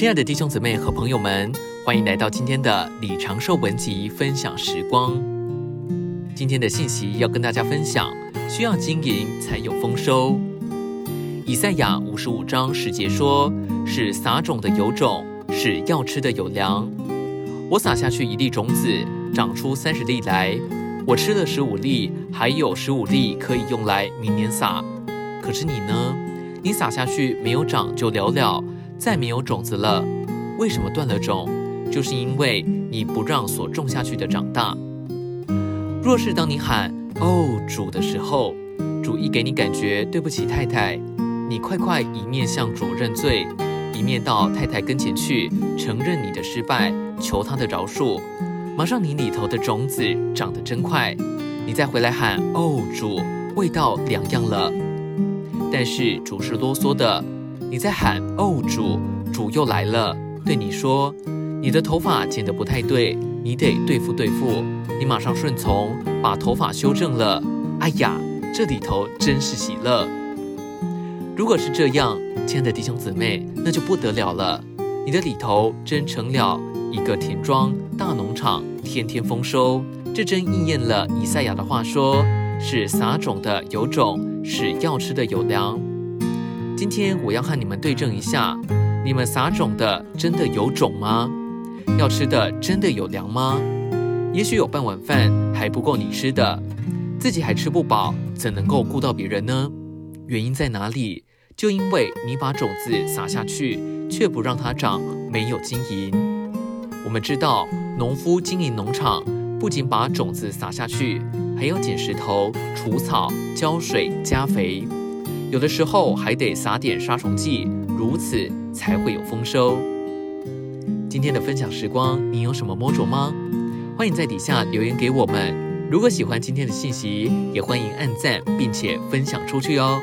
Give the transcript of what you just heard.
亲爱的弟兄姊妹和朋友们，欢迎来到今天的李长寿文集分享时光。今天的信息要跟大家分享，需要经营才有丰收。以赛亚五十五章十节说：“是撒种的有种，是要吃的有粮。我撒下去一粒种子，长出三十粒来。我吃了十五粒，还有十五粒可以用来明年撒。可是你呢？你撒下去没有长就了了。”再没有种子了，为什么断了种？就是因为你不让所种下去的长大。若是当你喊“哦，主”的时候，主一给你感觉对不起太太，你快快一面向主认罪，一面到太太跟前去承认你的失败，求他的饶恕。马上你里头的种子长得真快，你再回来喊“哦，主”，味道两样了。但是主是啰嗦的。你在喊哦，主，主又来了，对你说，你的头发剪得不太对，你得对付对付。你马上顺从，把头发修正了。哎呀，这里头真是喜乐。如果是这样，亲爱的弟兄姊妹，那就不得了了。你的里头真成了一个田庄大农场，天天丰收。这真应验了以赛亚的话说，是撒种的有种，是要吃的有粮。今天我要和你们对证一下，你们撒种的真的有种吗？要吃的真的有粮吗？也许有半碗饭还不够你吃的，自己还吃不饱，怎能够顾到别人呢？原因在哪里？就因为你把种子撒下去，却不让它长，没有经营。我们知道，农夫经营农场，不仅把种子撒下去，还要捡石头、除草、浇水、加肥。有的时候还得撒点杀虫剂，如此才会有丰收。今天的分享时光，你有什么摸着吗？欢迎在底下留言给我们。如果喜欢今天的信息，也欢迎按赞并且分享出去哦。